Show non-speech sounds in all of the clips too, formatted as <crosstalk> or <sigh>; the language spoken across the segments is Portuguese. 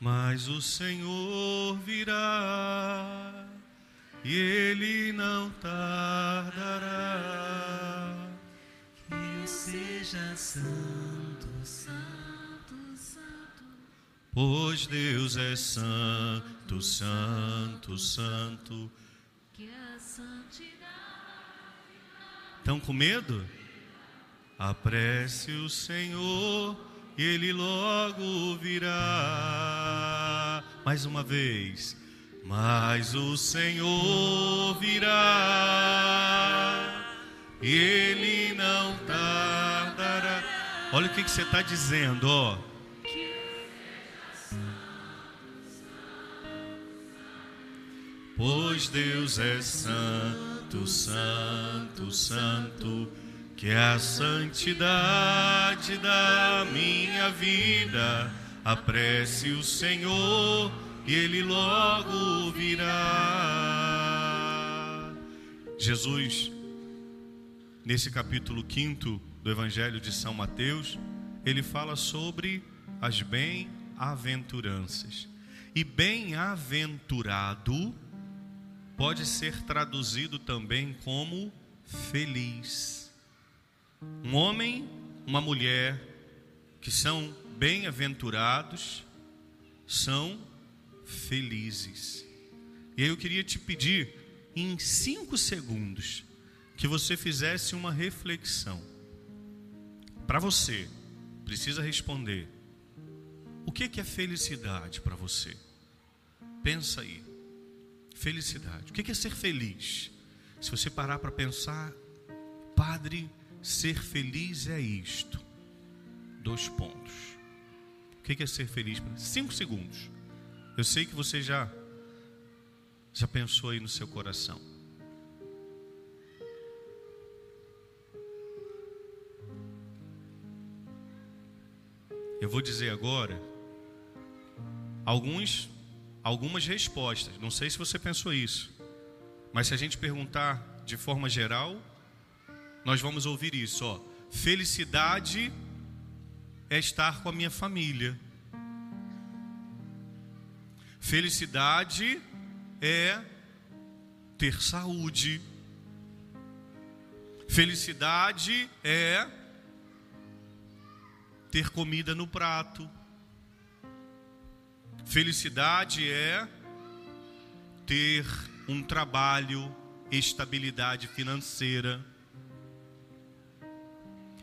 Mas o Senhor virá e ele não tardará. Que eu seja santo, santo, santo. Pois Deus é santo, santo, santo. Que a santidade. Estão com medo? Apresse o Senhor e Ele logo virá. Mais uma vez. Mas o Senhor virá e Ele não tardará. Olha o que, que você está dizendo, ó. Pois Deus é santo, santo, santo, que a santidade da minha vida apresse o Senhor e Ele logo virá. Jesus, nesse capítulo 5 do Evangelho de São Mateus, ele fala sobre as bem-aventuranças. E bem-aventurado pode ser traduzido também como feliz. Um homem, uma mulher que são bem-aventurados são felizes. E aí eu queria te pedir, em cinco segundos, que você fizesse uma reflexão. Para você, precisa responder. O que que é felicidade para você? Pensa aí. Felicidade. O que é ser feliz? Se você parar para pensar, Padre, ser feliz é isto. Dois pontos. Que é ser feliz? Cinco segundos. Eu sei que você já já pensou aí no seu coração. Eu vou dizer agora alguns algumas respostas. Não sei se você pensou isso, mas se a gente perguntar de forma geral, nós vamos ouvir isso, ó. Felicidade é estar com a minha família. Felicidade é ter saúde. Felicidade é ter comida no prato. Felicidade é ter um trabalho, estabilidade financeira.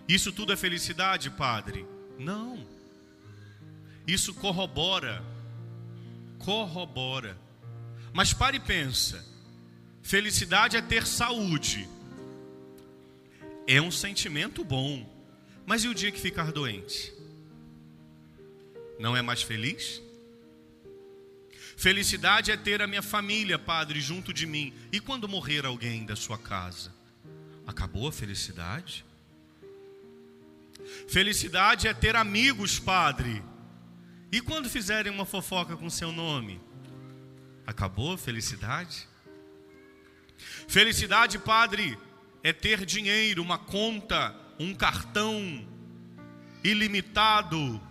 Isso tudo é felicidade, Padre? Não. Isso corrobora. Corrobora. Mas pare e pensa. Felicidade é ter saúde. É um sentimento bom. Mas e o dia que ficar doente? Não é mais feliz? Felicidade é ter a minha família, Padre, junto de mim. E quando morrer alguém da sua casa? Acabou a felicidade? Felicidade é ter amigos, Padre. E quando fizerem uma fofoca com seu nome? Acabou a felicidade? Felicidade, Padre, é ter dinheiro, uma conta, um cartão ilimitado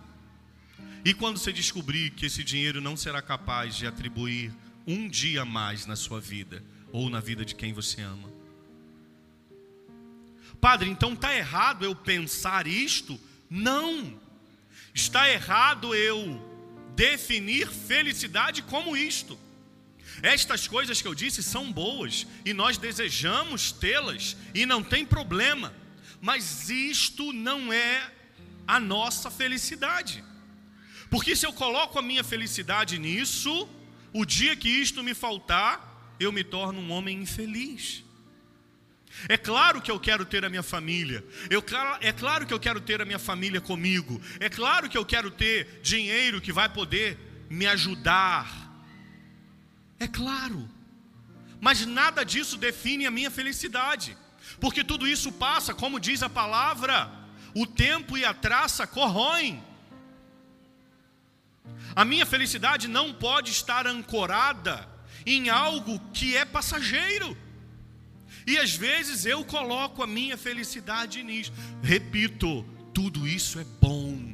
e quando você descobrir que esse dinheiro não será capaz de atribuir um dia mais na sua vida ou na vida de quem você ama. Padre, então está errado eu pensar isto? Não. Está errado eu definir felicidade como isto. Estas coisas que eu disse são boas e nós desejamos tê-las e não tem problema, mas isto não é a nossa felicidade. Porque se eu coloco a minha felicidade nisso, o dia que isto me faltar, eu me torno um homem infeliz. É claro que eu quero ter a minha família. Eu, é claro que eu quero ter a minha família comigo. É claro que eu quero ter dinheiro que vai poder me ajudar. É claro. Mas nada disso define a minha felicidade. Porque tudo isso passa, como diz a palavra, o tempo e a traça corroem. A minha felicidade não pode estar ancorada em algo que é passageiro. E às vezes eu coloco a minha felicidade nisso. Repito, tudo isso é bom,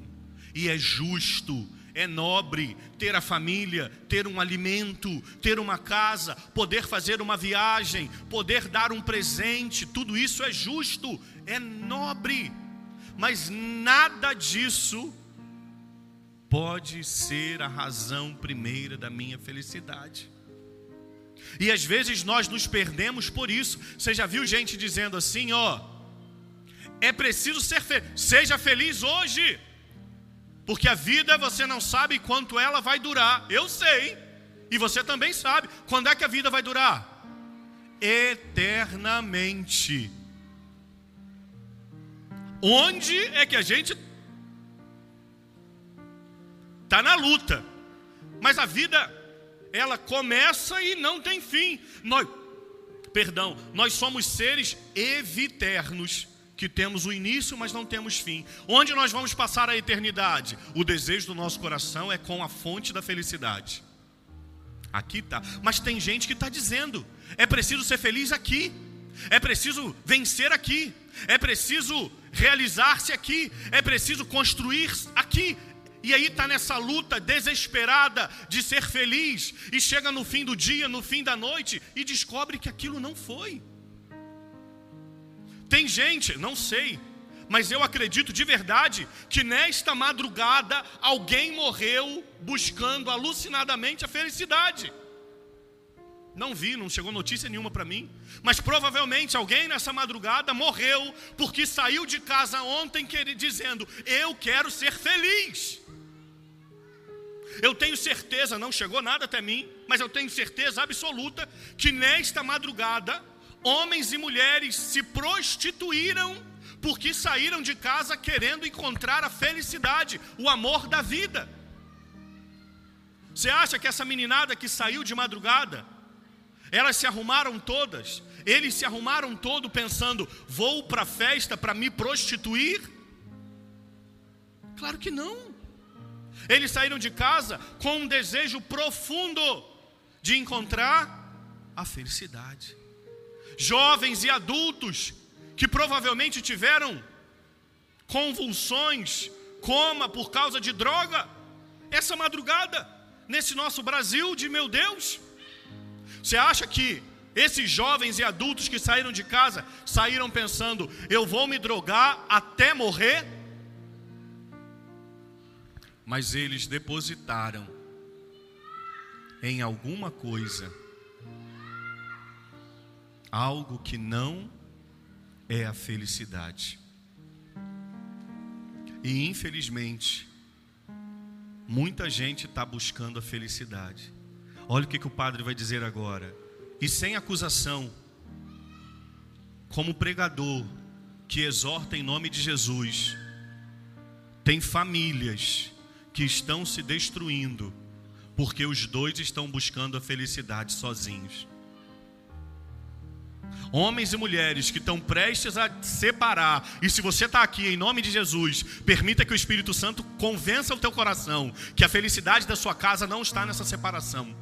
e é justo, é nobre ter a família, ter um alimento, ter uma casa, poder fazer uma viagem, poder dar um presente, tudo isso é justo, é nobre, mas nada disso pode ser a razão primeira da minha felicidade. E às vezes nós nos perdemos por isso. Você já viu gente dizendo assim, ó, é preciso ser feliz, seja feliz hoje. Porque a vida você não sabe quanto ela vai durar. Eu sei. E você também sabe. Quando é que a vida vai durar? Eternamente. Onde é que a gente está na luta? Mas a vida, ela começa e não tem fim. Nós, perdão, nós somos seres eviternos que temos o início, mas não temos fim. Onde nós vamos passar a eternidade? O desejo do nosso coração é com a fonte da felicidade. Aqui tá. Mas tem gente que está dizendo: é preciso ser feliz aqui, é preciso vencer aqui, é preciso realizar-se aqui, é preciso construir aqui. E aí está nessa luta desesperada de ser feliz, e chega no fim do dia, no fim da noite, e descobre que aquilo não foi. Tem gente, não sei, mas eu acredito de verdade que nesta madrugada alguém morreu buscando alucinadamente a felicidade. Não vi, não chegou notícia nenhuma para mim, mas provavelmente alguém nessa madrugada morreu porque saiu de casa ontem dizendo: Eu quero ser feliz. Eu tenho certeza, não chegou nada até mim, mas eu tenho certeza absoluta que nesta madrugada homens e mulheres se prostituíram porque saíram de casa querendo encontrar a felicidade, o amor da vida. Você acha que essa meninada que saiu de madrugada, elas se arrumaram todas, eles se arrumaram todo pensando, vou para a festa para me prostituir? Claro que não. Eles saíram de casa com um desejo profundo de encontrar a felicidade jovens e adultos que provavelmente tiveram convulsões, coma por causa de droga, essa madrugada, nesse nosso Brasil de meu Deus. Você acha que esses jovens e adultos que saíram de casa saíram pensando, eu vou me drogar até morrer? Mas eles depositaram em alguma coisa algo que não é a felicidade. E infelizmente, muita gente está buscando a felicidade. Olha o que, que o padre vai dizer agora. E sem acusação, como pregador que exorta em nome de Jesus, tem famílias que estão se destruindo porque os dois estão buscando a felicidade sozinhos homens e mulheres que estão prestes a separar, e se você está aqui em nome de Jesus, permita que o Espírito Santo convença o teu coração que a felicidade da sua casa não está nessa separação.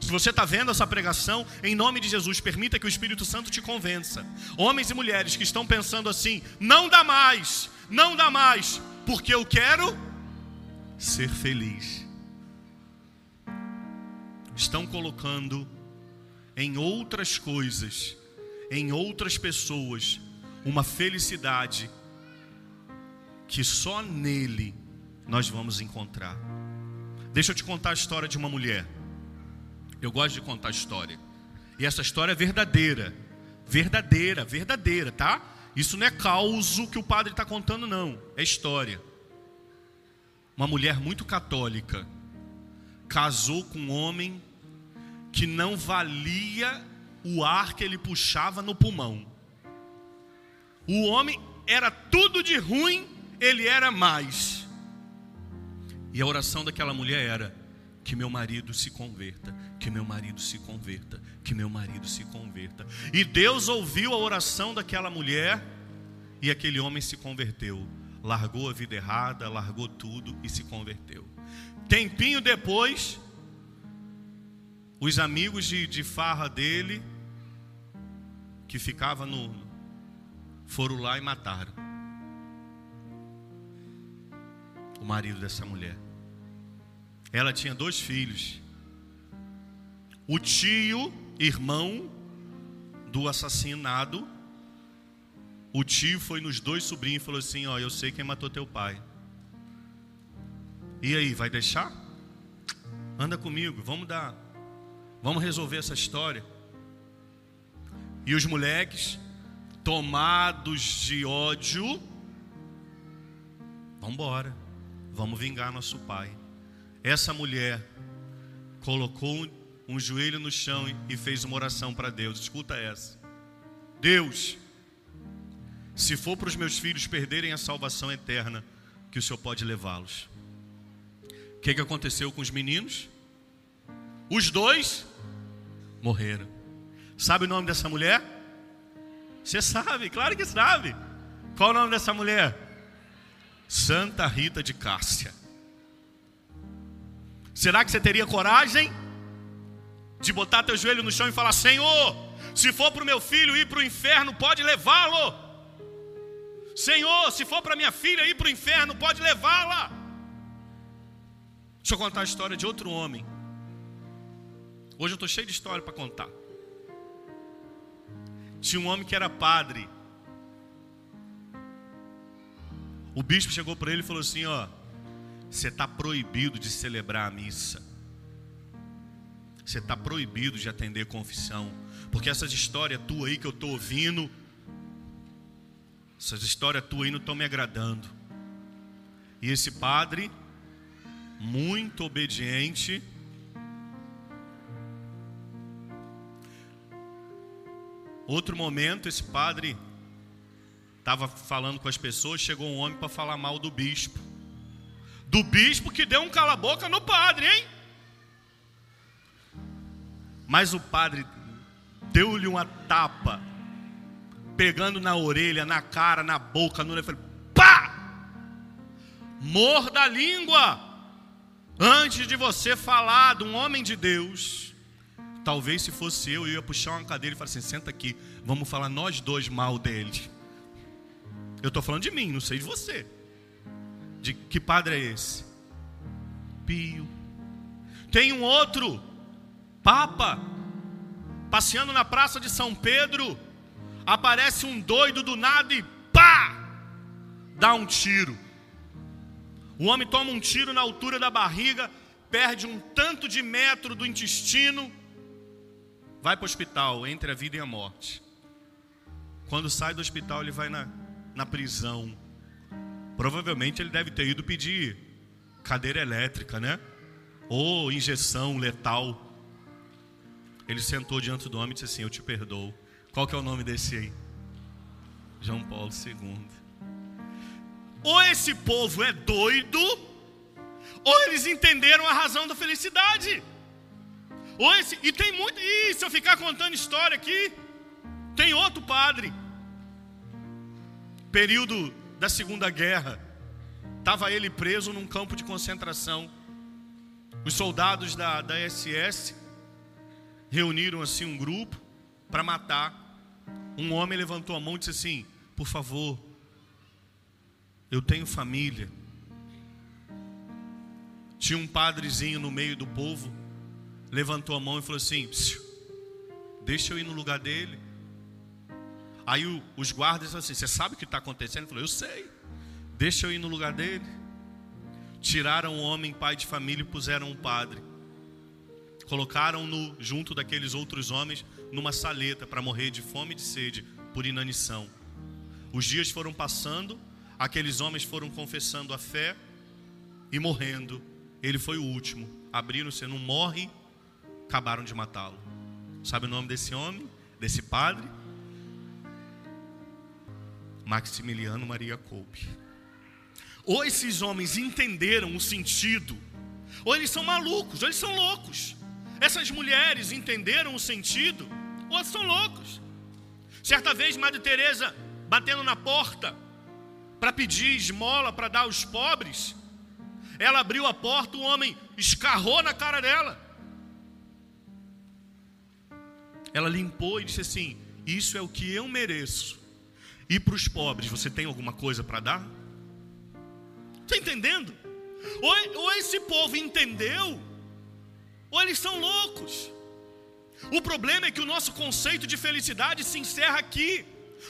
Se você está vendo essa pregação, em nome de Jesus, permita que o Espírito Santo te convença. Homens e mulheres que estão pensando assim: não dá mais, não dá mais, porque eu quero ser feliz. Estão colocando em outras coisas em outras pessoas uma felicidade que só nele nós vamos encontrar. Deixa eu te contar a história de uma mulher. Eu gosto de contar história. E essa história é verdadeira. Verdadeira, verdadeira, tá? Isso não é causo que o padre está contando, não. É história. Uma mulher muito católica casou com um homem que não valia o ar que ele puxava no pulmão. O homem era tudo de ruim, ele era mais. E a oração daquela mulher era: que meu marido se converta, que meu marido se converta, que meu marido se converta. E Deus ouviu a oração daquela mulher e aquele homem se converteu. Largou a vida errada, largou tudo e se converteu. Tempinho depois, os amigos de, de farra dele que ficava no. foram lá e mataram o marido dessa mulher. Ela tinha dois filhos. O tio, irmão do assassinado, o tio foi nos dois sobrinhos e falou assim: Ó, eu sei quem matou teu pai. E aí, vai deixar? Anda comigo, vamos dar. Vamos resolver essa história. E os moleques, tomados de ódio, vamos embora. Vamos vingar nosso pai. Essa mulher colocou um joelho no chão e fez uma oração para Deus. Escuta essa. Deus, se for para os meus filhos perderem a salvação eterna, que o Senhor pode levá-los. O que, que aconteceu com os meninos? Os dois morreram. Sabe o nome dessa mulher? Você sabe, claro que sabe. Qual o nome dessa mulher? Santa Rita de Cássia. Será que você teria coragem de botar teu joelho no chão e falar: Senhor, se for para o meu filho ir para o inferno, pode levá-lo. Senhor, se for para minha filha ir para o inferno, pode levá-la. Deixa eu contar a história de outro homem. Hoje eu estou cheio de história para contar. Tinha um homem que era padre. O bispo chegou para ele e falou assim: Ó, você está proibido de celebrar a missa. Você está proibido de atender confissão. Porque essas histórias tuas aí que eu estou ouvindo essas histórias tuas aí não estão me agradando. E esse padre, muito obediente, outro momento, esse padre estava falando com as pessoas, chegou um homem para falar mal do bispo. Do bispo que deu um cala-boca no padre, hein? Mas o padre deu-lhe uma tapa pegando na orelha, na cara, na boca, no falei, pá! Morda a língua antes de você falar de um homem de Deus. Talvez se fosse eu, eu ia puxar uma cadeira e falar assim: senta aqui, vamos falar nós dois mal dele. Eu estou falando de mim, não sei de você. De que padre é esse? Pio. Tem um outro, Papa, passeando na praça de São Pedro aparece um doido do nada e pá! Dá um tiro. O homem toma um tiro na altura da barriga, perde um tanto de metro do intestino, vai para o hospital, entre a vida e a morte. Quando sai do hospital, ele vai na, na prisão. Provavelmente ele deve ter ido pedir cadeira elétrica, né? Ou injeção letal. Ele sentou diante do homem e disse assim: Eu te perdoo. Qual que é o nome desse aí? João Paulo II. Ou esse povo é doido, ou eles entenderam a razão da felicidade. Ou esse, e tem muito. E se eu ficar contando história aqui, tem outro padre. Período da Segunda Guerra. Estava ele preso num campo de concentração. Os soldados da, da SS reuniram assim um grupo para matar um homem levantou a mão e disse assim: Por favor, eu tenho família. Tinha um padrezinho no meio do povo, levantou a mão e falou assim: Deixa eu ir no lugar dele. Aí o, os guardas assim: Você sabe o que está acontecendo? Ele falou: Eu sei. Deixa eu ir no lugar dele. Tiraram o homem, pai de família, e puseram um padre. Colocaram-no junto daqueles outros homens numa saleta para morrer de fome e de sede por inanição. Os dias foram passando, aqueles homens foram confessando a fé e morrendo. Ele foi o último. Abriram-se, não morre, acabaram de matá-lo. Sabe o nome desse homem, desse padre? Maximiliano Maria Coupe. Ou esses homens entenderam o sentido, ou eles são malucos, ou eles são loucos. Essas mulheres entenderam o sentido, outros são loucos. Certa vez, Madre Teresa batendo na porta para pedir esmola para dar aos pobres, ela abriu a porta, o homem escarrou na cara dela. Ela limpou e disse assim: Isso é o que eu mereço. E para os pobres, você tem alguma coisa para dar? Está entendendo? Ou, ou esse povo entendeu, ou eles são loucos. O problema é que o nosso conceito de felicidade se encerra aqui.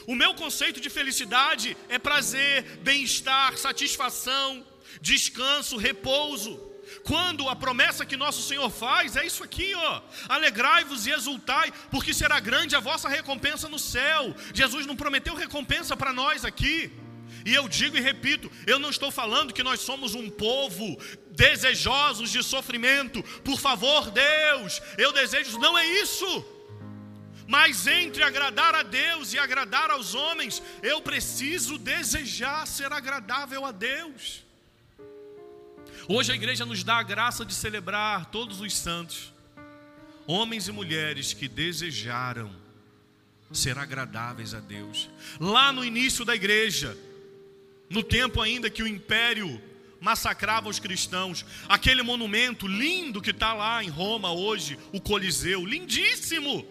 O meu conceito de felicidade é prazer, bem-estar, satisfação, descanso, repouso. Quando a promessa que nosso Senhor faz é isso aqui, ó: alegrai-vos e exultai, porque será grande a vossa recompensa no céu. Jesus não prometeu recompensa para nós aqui. E eu digo e repito, eu não estou falando que nós somos um povo desejosos de sofrimento. Por favor, Deus, eu desejo, não é isso. Mas entre agradar a Deus e agradar aos homens, eu preciso desejar ser agradável a Deus. Hoje a igreja nos dá a graça de celebrar todos os santos, homens e mulheres que desejaram ser agradáveis a Deus. Lá no início da igreja, no tempo ainda que o império massacrava os cristãos, aquele monumento lindo que está lá em Roma hoje, o Coliseu, lindíssimo.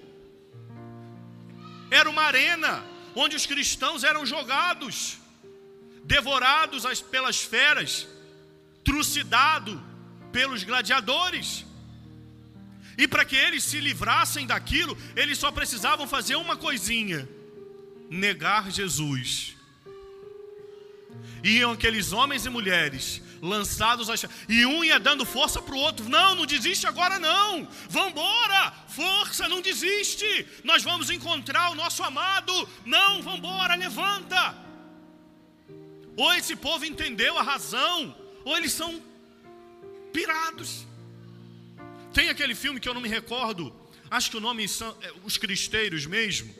Era uma arena onde os cristãos eram jogados, devorados pelas feras, trucidados pelos gladiadores. E para que eles se livrassem daquilo, eles só precisavam fazer uma coisinha: negar Jesus iam aqueles homens e mulheres lançados e um ia dando força para o outro. Não, não desiste agora não. Vambora, força, não desiste. Nós vamos encontrar o nosso amado. Não, vambora, levanta. Ou esse povo entendeu a razão, ou eles são pirados. Tem aquele filme que eu não me recordo. Acho que o nome são é, os cristeiros mesmo.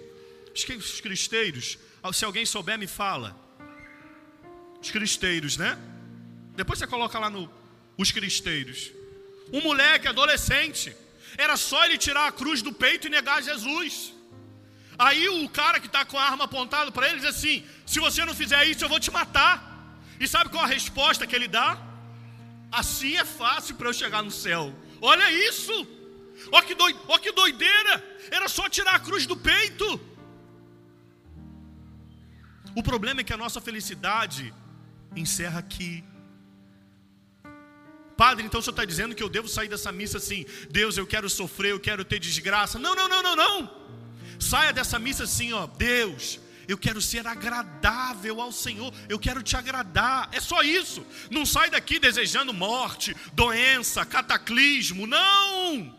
Acho que é os cristeiros. Se alguém souber, me fala os cristeiros, né? Depois você coloca lá no os cristeiros. Um moleque adolescente, era só ele tirar a cruz do peito e negar Jesus. Aí o cara que está com a arma apontada para ele diz assim: se você não fizer isso, eu vou te matar. E sabe qual a resposta que ele dá? Assim é fácil para eu chegar no céu. Olha isso! Olha que, doi, olha que doideira! Era só tirar a cruz do peito. O problema é que a nossa felicidade encerra aqui. Padre, então o senhor está dizendo que eu devo sair dessa missa assim, Deus, eu quero sofrer, eu quero ter desgraça. Não, não, não, não, não. Saia dessa missa assim, ó, Deus, eu quero ser agradável ao Senhor, eu quero te agradar. É só isso. Não sai daqui desejando morte, doença, cataclismo. Não!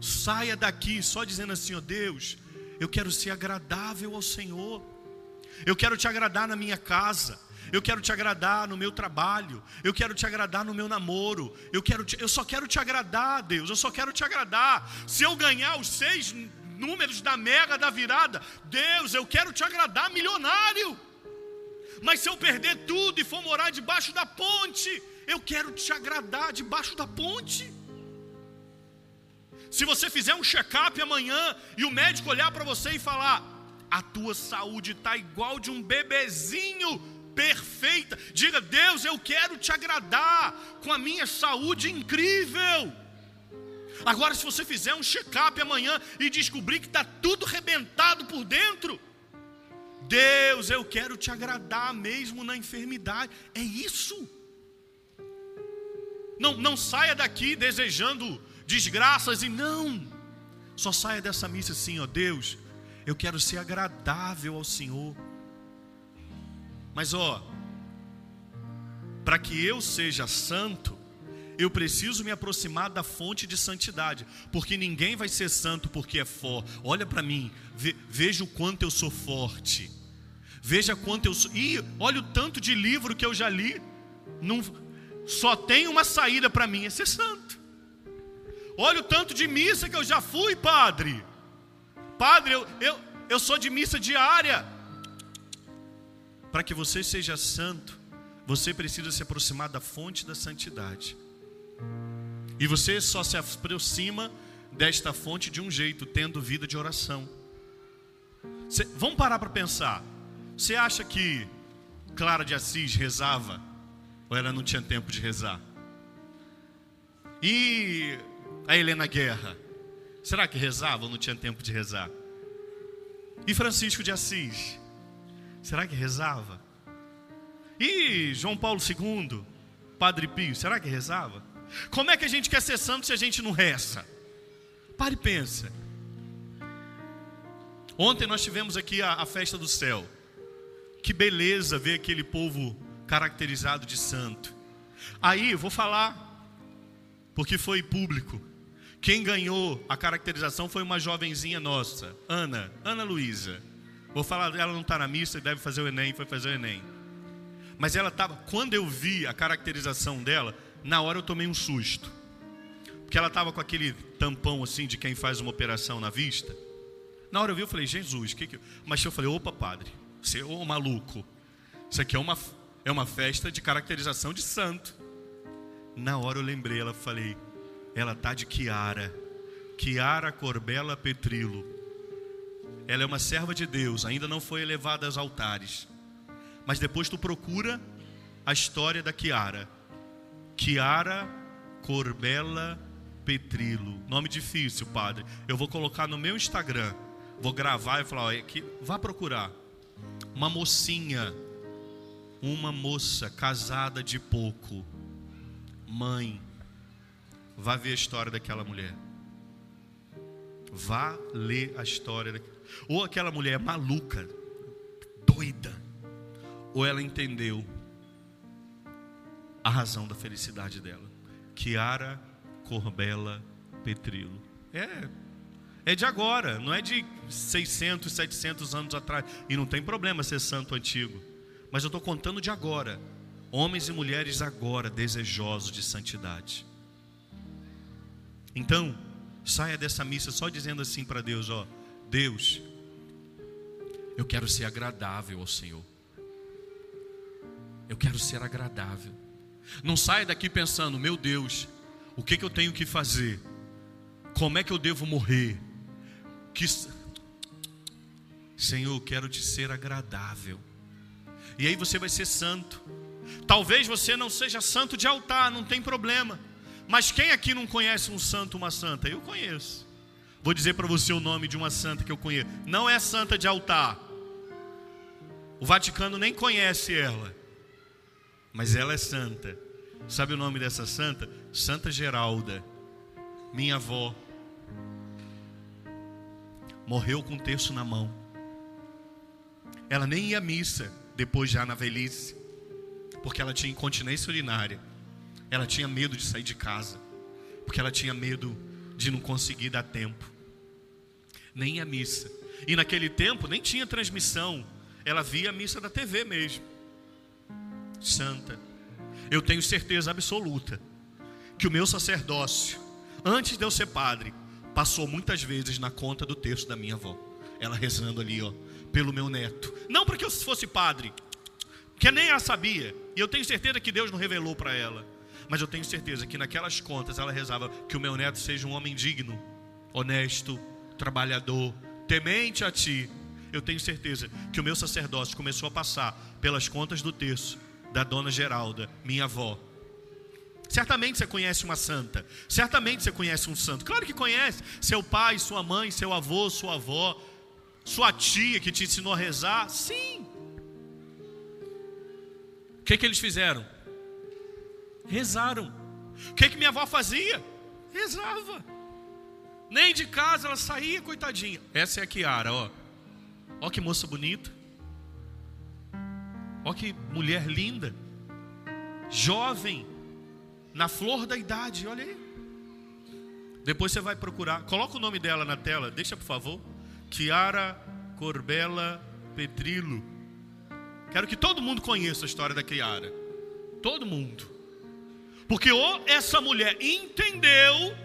Saia daqui só dizendo assim, ó Deus, eu quero ser agradável ao Senhor. Eu quero te agradar na minha casa eu quero te agradar no meu trabalho, eu quero te agradar no meu namoro, eu, quero te, eu só quero te agradar, Deus, eu só quero te agradar. Se eu ganhar os seis números da mega da virada, Deus, eu quero te agradar, milionário. Mas se eu perder tudo e for morar debaixo da ponte, eu quero te agradar debaixo da ponte. Se você fizer um check-up amanhã e o médico olhar para você e falar: a tua saúde está igual de um bebezinho, perfeita. Diga, Deus, eu quero te agradar com a minha saúde incrível. Agora, se você fizer um check-up amanhã e descobrir que está tudo rebentado por dentro, Deus, eu quero te agradar mesmo na enfermidade. É isso. Não, não saia daqui desejando desgraças e não. Só saia dessa missa assim, ó Deus, eu quero ser agradável ao Senhor. Mas ó, para que eu seja santo, eu preciso me aproximar da fonte de santidade, porque ninguém vai ser santo porque é forte. Olha para mim, ve, veja o quanto eu sou forte. Veja quanto eu sou. Ih, olha o tanto de livro que eu já li. Não, só tem uma saída para mim, é ser santo. Olha o tanto de missa que eu já fui, padre. Padre, eu, eu, eu sou de missa diária. Para que você seja santo, você precisa se aproximar da fonte da santidade. E você só se aproxima desta fonte de um jeito, tendo vida de oração. Cê, vamos parar para pensar. Você acha que Clara de Assis rezava? Ou ela não tinha tempo de rezar? E a Helena Guerra? Será que rezava ou não tinha tempo de rezar? E Francisco de Assis? Será que rezava? E João Paulo II? Padre Pio, será que rezava? Como é que a gente quer ser santo se a gente não reza? Pare e pensa. Ontem nós tivemos aqui a, a festa do céu. Que beleza ver aquele povo caracterizado de santo. Aí, vou falar, porque foi público. Quem ganhou a caracterização foi uma jovenzinha nossa, Ana, Ana Luísa. Vou falar, ela não está na missa, deve fazer o Enem, foi fazer o Enem. Mas ela estava, quando eu vi a caracterização dela, na hora eu tomei um susto. Porque ela estava com aquele tampão assim de quem faz uma operação na vista. Na hora eu vi, eu falei, Jesus, que que. Mas eu falei, opa, padre, você é um maluco. Isso aqui é uma, é uma festa de caracterização de santo. Na hora eu lembrei, ela falei, ela tá de Kiara. Kiara Corbela Petrilo. Ela é uma serva de Deus, ainda não foi elevada aos altares. Mas depois tu procura a história da Kiara. Kiara Corbela Petrilo. Nome difícil, padre. Eu vou colocar no meu Instagram. Vou gravar e falar, é vá procurar. Uma mocinha, uma moça casada de pouco, mãe, Vá ver a história daquela mulher. Vá ler a história daquela. Ou aquela mulher maluca, doida, ou ela entendeu a razão da felicidade dela. Kiara Corbela Petrilo. É, é de agora, não é de 600, 700 anos atrás. E não tem problema ser santo antigo. Mas eu estou contando de agora. Homens e mulheres agora desejosos de santidade. Então, saia dessa missa só dizendo assim para Deus: Ó, Deus, eu quero ser agradável ao Senhor. Eu quero ser agradável. Não saia daqui pensando, meu Deus, o que, que eu tenho que fazer? Como é que eu devo morrer? Que... Senhor, eu quero te ser agradável. E aí você vai ser santo. Talvez você não seja santo de altar, não tem problema. Mas quem aqui não conhece um santo, uma santa? Eu conheço. Vou dizer para você o nome de uma santa que eu conheço. Não é santa de altar. O Vaticano nem conhece ela. Mas ela é santa. Sabe o nome dessa santa? Santa Geralda. Minha avó. Morreu com um terço na mão. Ela nem ia à missa depois já na velhice. Porque ela tinha incontinência urinária. Ela tinha medo de sair de casa, porque ela tinha medo de não conseguir dar tempo, nem a missa. E naquele tempo nem tinha transmissão, ela via a missa da TV mesmo. Santa, eu tenho certeza absoluta que o meu sacerdócio, antes de eu ser padre, passou muitas vezes na conta do texto da minha avó. Ela rezando ali, ó, pelo meu neto. Não porque eu fosse padre, que nem ela sabia. E eu tenho certeza que Deus não revelou para ela. Mas eu tenho certeza que naquelas contas ela rezava que o meu neto seja um homem digno, honesto, trabalhador, temente a ti. Eu tenho certeza que o meu sacerdócio começou a passar pelas contas do terço da dona Geralda, minha avó. Certamente você conhece uma santa. Certamente você conhece um santo. Claro que conhece. Seu pai, sua mãe, seu avô, sua avó, sua tia que te ensinou a rezar. Sim. O que, que eles fizeram? Rezaram. O que, que minha avó fazia? Rezava. Nem de casa ela saía, coitadinha. Essa é a Kiara, ó. Ó que moça bonita. Ó que mulher linda. Jovem. Na flor da idade, olha aí. Depois você vai procurar. Coloca o nome dela na tela, deixa por favor. Kiara Corbela Petrilo. Quero que todo mundo conheça a história da Kiara. Todo mundo. Porque ou essa mulher entendeu,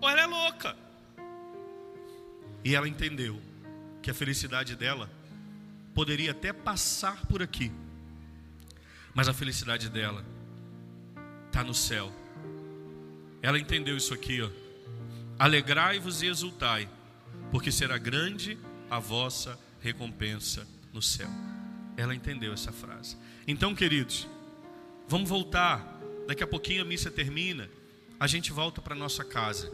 ou ela é louca. E ela entendeu que a felicidade dela poderia até passar por aqui, mas a felicidade dela está no céu. Ela entendeu isso aqui, ó. Alegrai-vos e exultai, porque será grande a vossa recompensa no céu. Ela entendeu essa frase. Então, queridos, Vamos voltar. Daqui a pouquinho a missa termina. A gente volta para nossa casa.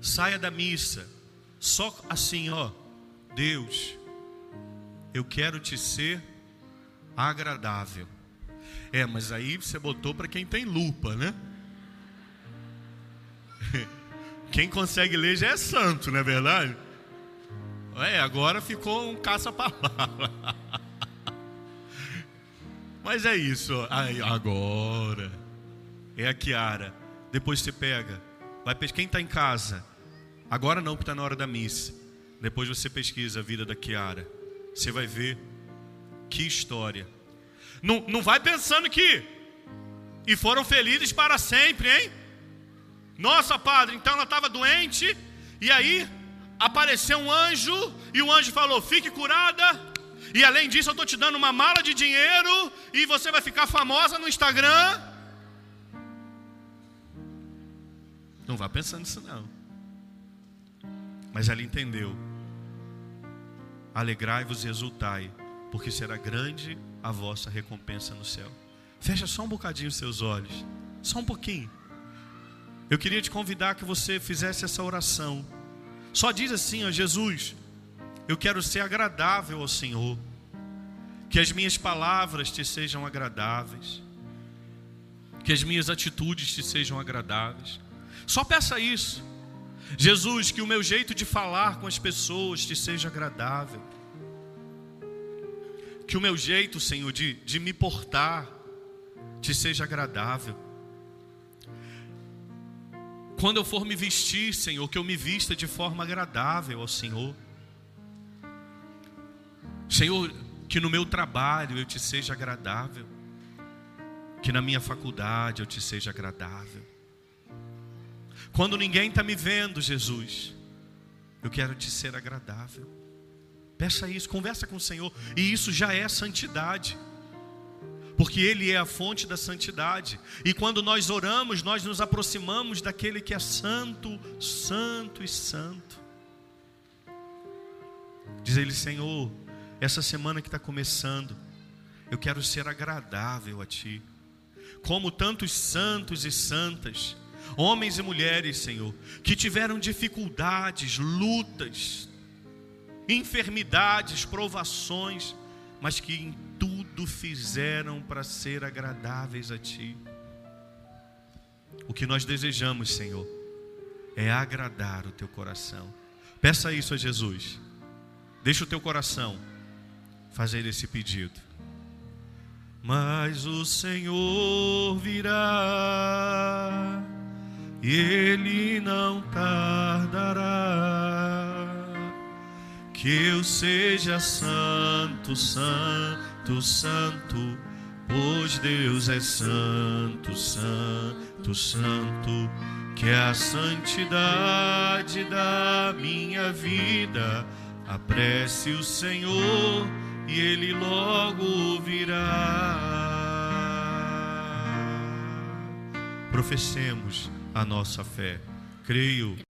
Saia da missa. Só assim, ó. Deus, eu quero te ser agradável. É, mas aí você botou para quem tem lupa, né? <laughs> Quem consegue ler já é santo, não é verdade? É, agora ficou um caça-palavra. <laughs> Mas é isso. Aí, agora. É a Kiara. Depois você pega. Vai pesquisar. Quem está em casa? Agora não, porque está na hora da missa. Depois você pesquisa a vida da Kiara. Você vai ver que história. Não, não vai pensando que. E foram felizes para sempre, hein? Nossa, padre, então ela estava doente. E aí apareceu um anjo. E o anjo falou: Fique curada. E além disso, eu estou te dando uma mala de dinheiro. E você vai ficar famosa no Instagram. Não vá pensando nisso, não. Mas ela entendeu. Alegrai-vos e exultai, porque será grande a vossa recompensa no céu. Fecha só um bocadinho os seus olhos, só um pouquinho. Eu queria te convidar que você fizesse essa oração. Só diz assim, ó, Jesus, eu quero ser agradável ao Senhor. Que as minhas palavras te sejam agradáveis. Que as minhas atitudes te sejam agradáveis. Só peça isso. Jesus, que o meu jeito de falar com as pessoas te seja agradável. Que o meu jeito, Senhor, de, de me portar te seja agradável. Quando eu for me vestir, Senhor, que eu me vista de forma agradável ao Senhor. Senhor, que no meu trabalho eu te seja agradável. Que na minha faculdade eu te seja agradável. Quando ninguém está me vendo, Jesus, eu quero te ser agradável. Peça isso, conversa com o Senhor, e isso já é santidade, porque Ele é a fonte da santidade, e quando nós oramos, nós nos aproximamos daquele que é santo, santo e santo. Diz Ele, Senhor, essa semana que está começando, eu quero ser agradável a Ti, como tantos santos e santas homens e mulheres, Senhor, que tiveram dificuldades, lutas, enfermidades, provações, mas que em tudo fizeram para ser agradáveis a Ti. O que nós desejamos, Senhor, é agradar o Teu coração. Peça isso a Jesus. Deixa o teu coração fazer esse pedido. Mas o Senhor virá e ele não tardará. Que eu seja santo, santo, santo, pois Deus é santo, santo, santo. Que a santidade da minha vida apresse o Senhor e Ele logo virá. Professemos a nossa fé. Creio